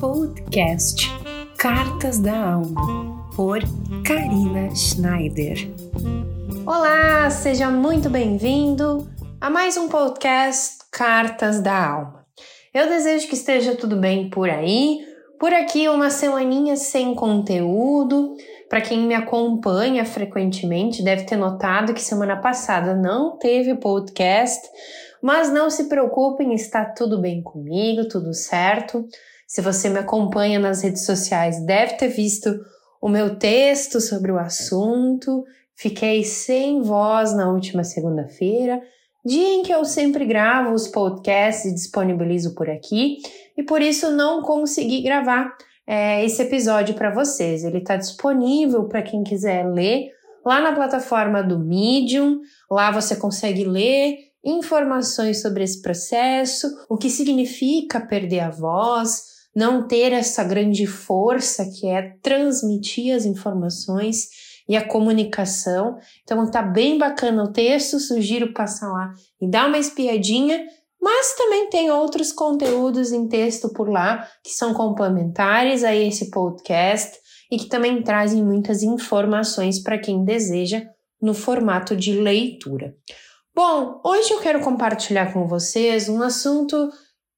Podcast Cartas da Alma, por Karina Schneider. Olá, seja muito bem-vindo a mais um podcast Cartas da Alma. Eu desejo que esteja tudo bem por aí. Por aqui, uma semaninha sem conteúdo. Para quem me acompanha frequentemente, deve ter notado que semana passada não teve podcast, mas não se preocupem, está tudo bem comigo, tudo certo. Se você me acompanha nas redes sociais, deve ter visto o meu texto sobre o assunto. Fiquei sem voz na última segunda-feira, dia em que eu sempre gravo os podcasts e disponibilizo por aqui, e por isso não consegui gravar é, esse episódio para vocês. Ele está disponível para quem quiser ler lá na plataforma do Medium. Lá você consegue ler informações sobre esse processo, o que significa perder a voz, não ter essa grande força que é transmitir as informações e a comunicação. Então tá bem bacana o texto, sugiro passar lá e dar uma espiadinha, mas também tem outros conteúdos em texto por lá que são complementares a esse podcast e que também trazem muitas informações para quem deseja no formato de leitura. Bom, hoje eu quero compartilhar com vocês um assunto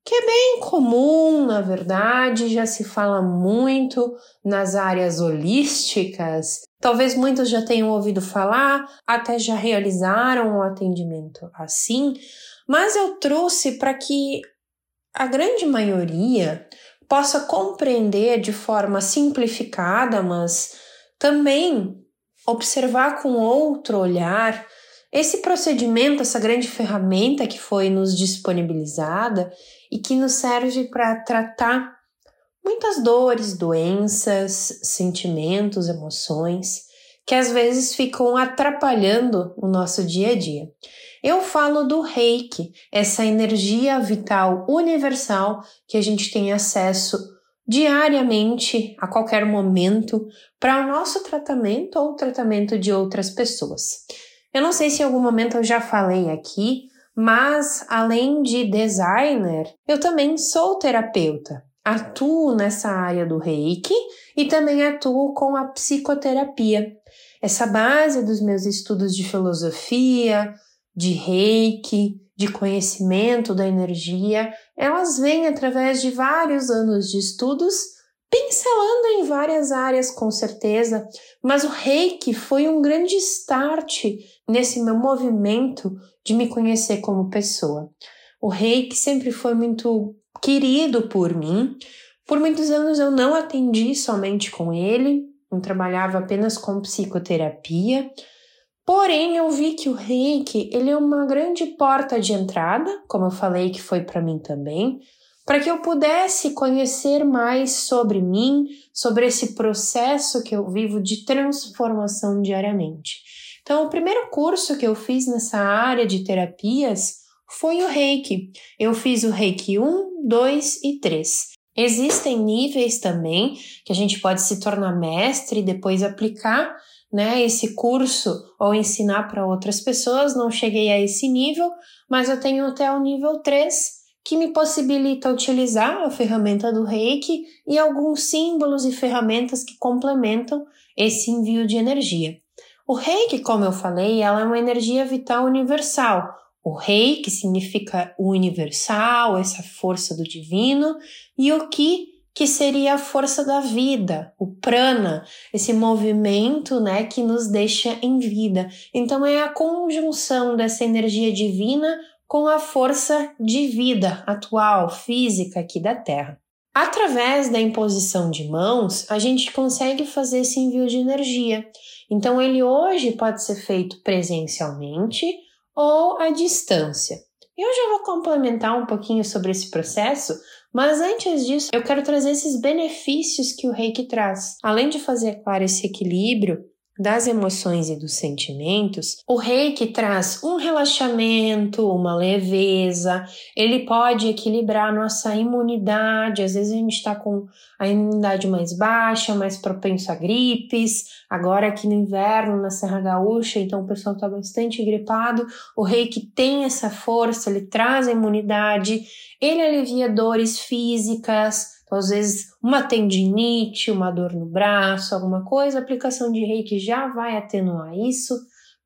que é bem comum, na verdade, já se fala muito nas áreas holísticas. Talvez muitos já tenham ouvido falar, até já realizaram um atendimento assim, mas eu trouxe para que a grande maioria possa compreender de forma simplificada, mas também observar com outro olhar esse procedimento, essa grande ferramenta que foi nos disponibilizada e que nos serve para tratar muitas dores, doenças, sentimentos, emoções que às vezes ficam atrapalhando o nosso dia a dia. Eu falo do Reiki, essa energia vital universal que a gente tem acesso diariamente, a qualquer momento, para o nosso tratamento ou tratamento de outras pessoas. Eu não sei se em algum momento eu já falei aqui, mas além de designer, eu também sou terapeuta. Atuo nessa área do Reiki e também atuo com a psicoterapia. Essa base dos meus estudos de filosofia, de Reiki, de conhecimento da energia, elas vêm através de vários anos de estudos, pincelando em várias áreas com certeza, mas o Reiki foi um grande start nesse meu movimento de me conhecer como pessoa. O Reiki sempre foi muito querido por mim. Por muitos anos eu não atendi somente com ele, eu trabalhava apenas com psicoterapia. Porém, eu vi que o Reiki, ele é uma grande porta de entrada, como eu falei que foi para mim também, para que eu pudesse conhecer mais sobre mim, sobre esse processo que eu vivo de transformação diariamente. Então, o primeiro curso que eu fiz nessa área de terapias foi o Reiki. Eu fiz o Reiki 1, 2 e 3. Existem níveis também que a gente pode se tornar mestre e depois aplicar né, esse curso ou ensinar para outras pessoas. Não cheguei a esse nível, mas eu tenho até o nível 3 que me possibilita utilizar a ferramenta do Reiki e alguns símbolos e ferramentas que complementam esse envio de energia. O reiki, como eu falei, ela é uma energia vital universal. O rei, que significa o universal, essa força do divino, e o ki, que seria a força da vida, o prana, esse movimento, né, que nos deixa em vida. Então é a conjunção dessa energia divina com a força de vida atual, física aqui da Terra. Através da imposição de mãos, a gente consegue fazer esse envio de energia. Então, ele hoje pode ser feito presencialmente ou à distância. Eu já vou complementar um pouquinho sobre esse processo, mas antes disso, eu quero trazer esses benefícios que o reiki traz. Além de fazer, claro, esse equilíbrio das emoções e dos sentimentos, o reiki traz um relaxamento, uma leveza, ele pode equilibrar nossa imunidade. Às vezes a gente está com a imunidade mais baixa, mais propenso a gripes. Agora aqui no inverno, na Serra Gaúcha, então o pessoal está bastante gripado. O reiki tem essa força, ele traz a imunidade, ele alivia dores físicas Então, às vezes, uma tendinite, uma dor no braço, alguma coisa, a aplicação de reiki já vai atenuar isso,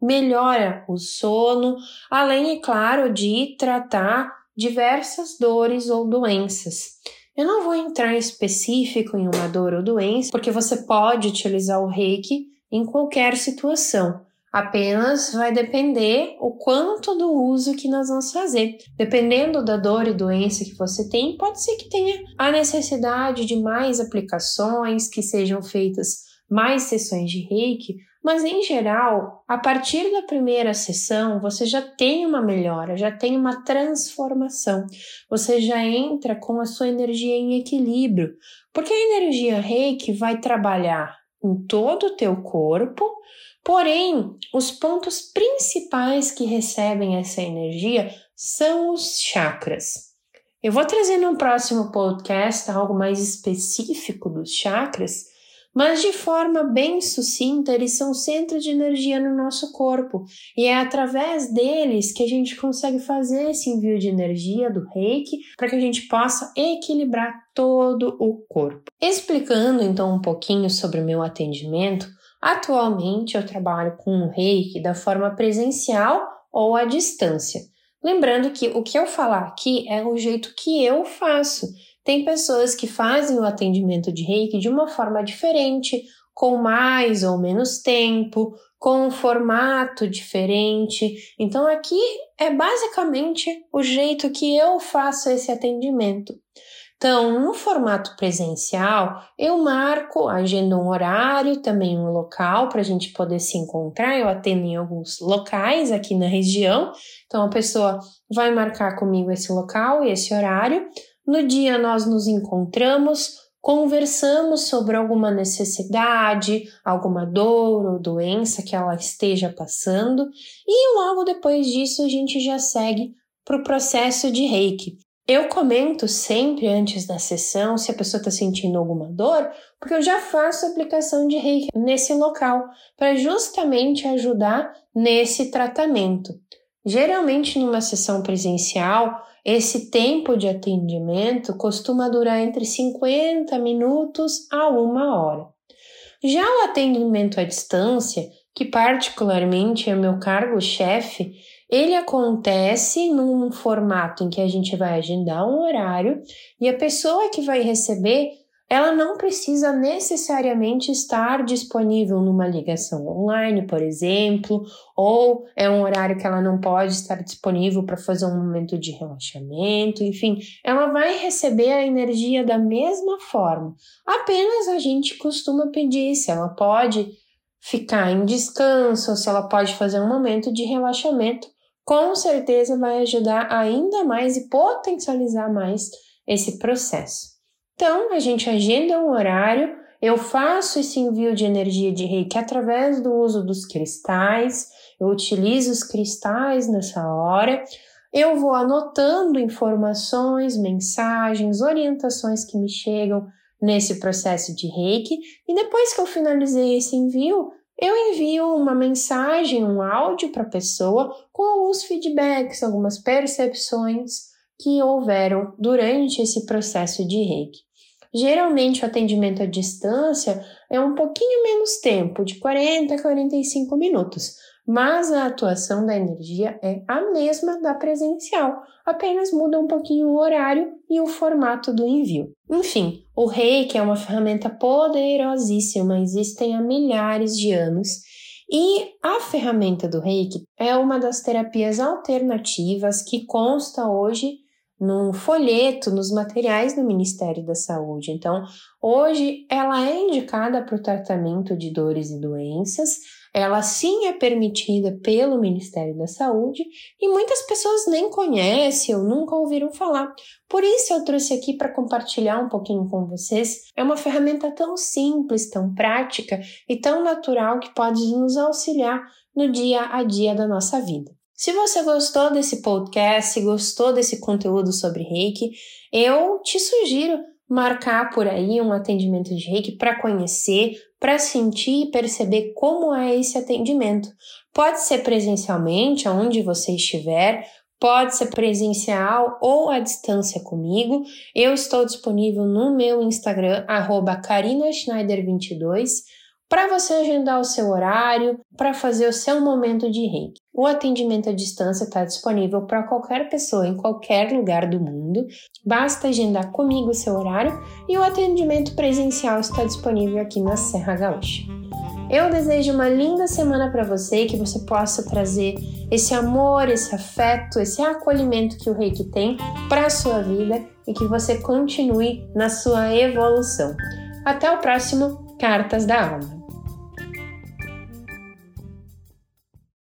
melhora o sono, além, é claro, de tratar diversas dores ou doenças. Eu não vou entrar específico em uma dor ou doença, porque você pode utilizar o reiki em qualquer situação. Apenas vai depender o quanto do uso que nós vamos fazer. Dependendo da dor e doença que você tem, pode ser que tenha a necessidade de mais aplicações, que sejam feitas mais sessões de reiki, mas em geral, a partir da primeira sessão, você já tem uma melhora, já tem uma transformação. Você já entra com a sua energia em equilíbrio, porque a energia reiki vai trabalhar em todo o teu corpo, porém, os pontos principais que recebem essa energia são os chakras. Eu vou trazer no próximo podcast algo mais específico dos chakras, mas de forma bem sucinta, eles são centros de energia no nosso corpo e é através deles que a gente consegue fazer esse envio de energia do reiki para que a gente possa equilibrar todo o corpo. Explicando então um pouquinho sobre o meu atendimento, atualmente eu trabalho com o reiki da forma presencial ou à distância. Lembrando que o que eu falar aqui é o jeito que eu faço. Tem pessoas que fazem o atendimento de reiki de uma forma diferente, com mais ou menos tempo, com um formato diferente. Então, aqui é basicamente o jeito que eu faço esse atendimento. Então, no formato presencial, eu marco, agendo um horário, também um local para a gente poder se encontrar. Eu atendo em alguns locais aqui na região, então a pessoa vai marcar comigo esse local e esse horário. No dia nós nos encontramos, conversamos sobre alguma necessidade, alguma dor ou doença que ela esteja passando, e logo depois disso a gente já segue para o processo de reiki. Eu comento sempre antes da sessão se a pessoa está sentindo alguma dor, porque eu já faço aplicação de reiki nesse local, para justamente ajudar nesse tratamento. Geralmente, numa sessão presencial, esse tempo de atendimento costuma durar entre 50 minutos a uma hora. Já o atendimento à distância, que particularmente é meu cargo-chefe, ele acontece num formato em que a gente vai agendar um horário e a pessoa que vai receber ela não precisa necessariamente estar disponível numa ligação online, por exemplo, ou é um horário que ela não pode estar disponível para fazer um momento de relaxamento, enfim, ela vai receber a energia da mesma forma. Apenas a gente costuma pedir se ela pode ficar em descanso, se ela pode fazer um momento de relaxamento, com certeza vai ajudar ainda mais e potencializar mais esse processo. Então, a gente agenda um horário, eu faço esse envio de energia de reiki através do uso dos cristais, eu utilizo os cristais nessa hora, eu vou anotando informações, mensagens, orientações que me chegam nesse processo de reiki, e depois que eu finalizei esse envio, eu envio uma mensagem, um áudio para a pessoa com alguns feedbacks, algumas percepções que houveram durante esse processo de reiki. Geralmente o atendimento à distância é um pouquinho menos tempo, de 40 a 45 minutos, mas a atuação da energia é a mesma da presencial, apenas muda um pouquinho o horário e o formato do envio. Enfim, o Reiki é uma ferramenta poderosíssima, existem há milhares de anos. E a ferramenta do Reiki é uma das terapias alternativas que consta hoje num folheto, nos materiais do Ministério da Saúde. Então, hoje ela é indicada para o tratamento de dores e doenças, ela sim é permitida pelo Ministério da Saúde e muitas pessoas nem conhecem ou nunca ouviram falar. Por isso eu trouxe aqui para compartilhar um pouquinho com vocês. É uma ferramenta tão simples, tão prática e tão natural que pode nos auxiliar no dia a dia da nossa vida. Se você gostou desse podcast, gostou desse conteúdo sobre reiki, eu te sugiro marcar por aí um atendimento de reiki para conhecer, para sentir e perceber como é esse atendimento. Pode ser presencialmente, onde você estiver, Pode ser presencial ou à distância comigo. Eu estou disponível no meu Instagram, carinaschneider22, para você agendar o seu horário, para fazer o seu momento de reiki. O atendimento à distância está disponível para qualquer pessoa em qualquer lugar do mundo. Basta agendar comigo o seu horário e o atendimento presencial está disponível aqui na Serra Gaúcha. Eu desejo uma linda semana para você e que você possa trazer esse amor, esse afeto, esse acolhimento que o Reiki tem para a sua vida e que você continue na sua evolução. Até o próximo Cartas da Alma.